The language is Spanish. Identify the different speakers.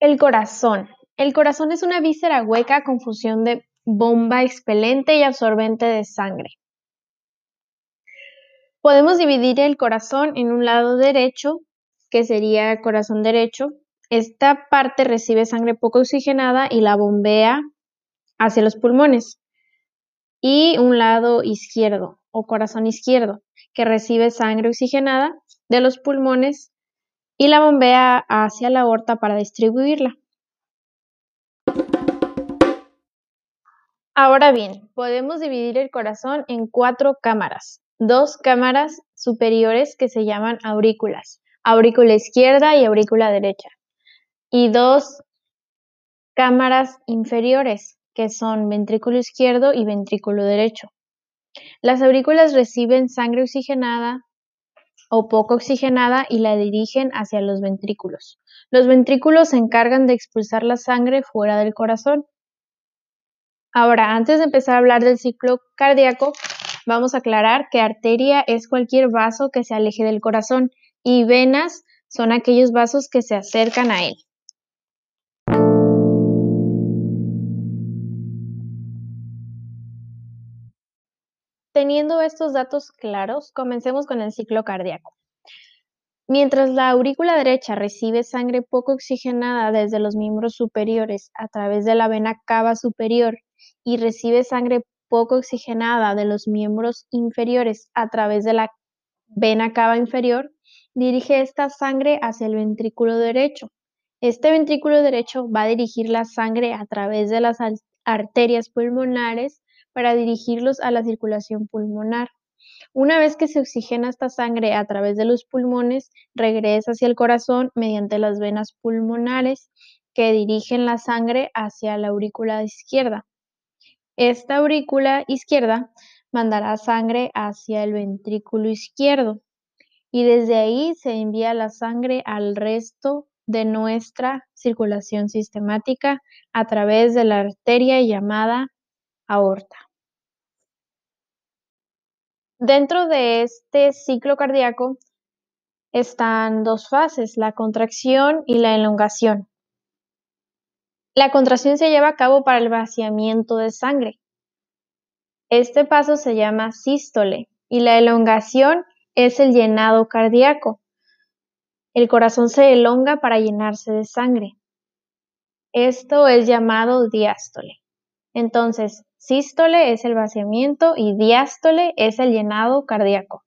Speaker 1: El corazón. El corazón es una víscera hueca con fusión de bomba expelente y absorbente de sangre. Podemos dividir el corazón en un lado derecho, que sería el corazón derecho. Esta parte recibe sangre poco oxigenada y la bombea hacia los pulmones. Y un lado izquierdo o corazón izquierdo, que recibe sangre oxigenada de los pulmones y la bombea hacia la aorta para distribuirla. Ahora bien, podemos dividir el corazón en cuatro cámaras. Dos cámaras superiores que se llaman aurículas, aurícula izquierda y aurícula derecha. Y dos cámaras inferiores que son ventrículo izquierdo y ventrículo derecho. Las aurículas reciben sangre oxigenada o poco oxigenada y la dirigen hacia los ventrículos. Los ventrículos se encargan de expulsar la sangre fuera del corazón. Ahora, antes de empezar a hablar del ciclo cardíaco, vamos a aclarar que arteria es cualquier vaso que se aleje del corazón y venas son aquellos vasos que se acercan a él. Teniendo estos datos claros, comencemos con el ciclo cardíaco. Mientras la aurícula derecha recibe sangre poco oxigenada desde los miembros superiores a través de la vena cava superior y recibe sangre poco oxigenada de los miembros inferiores a través de la vena cava inferior, dirige esta sangre hacia el ventrículo derecho. Este ventrículo derecho va a dirigir la sangre a través de las arterias pulmonares para dirigirlos a la circulación pulmonar. Una vez que se oxigena esta sangre a través de los pulmones, regresa hacia el corazón mediante las venas pulmonares que dirigen la sangre hacia la aurícula izquierda. Esta aurícula izquierda mandará sangre hacia el ventrículo izquierdo y desde ahí se envía la sangre al resto de nuestra circulación sistemática a través de la arteria llamada aorta. Dentro de este ciclo cardíaco están dos fases, la contracción y la elongación. La contracción se lleva a cabo para el vaciamiento de sangre. Este paso se llama sístole y la elongación es el llenado cardíaco. El corazón se elonga para llenarse de sangre. Esto es llamado diástole. Entonces, sístole es el vaciamiento y diástole es el llenado cardíaco.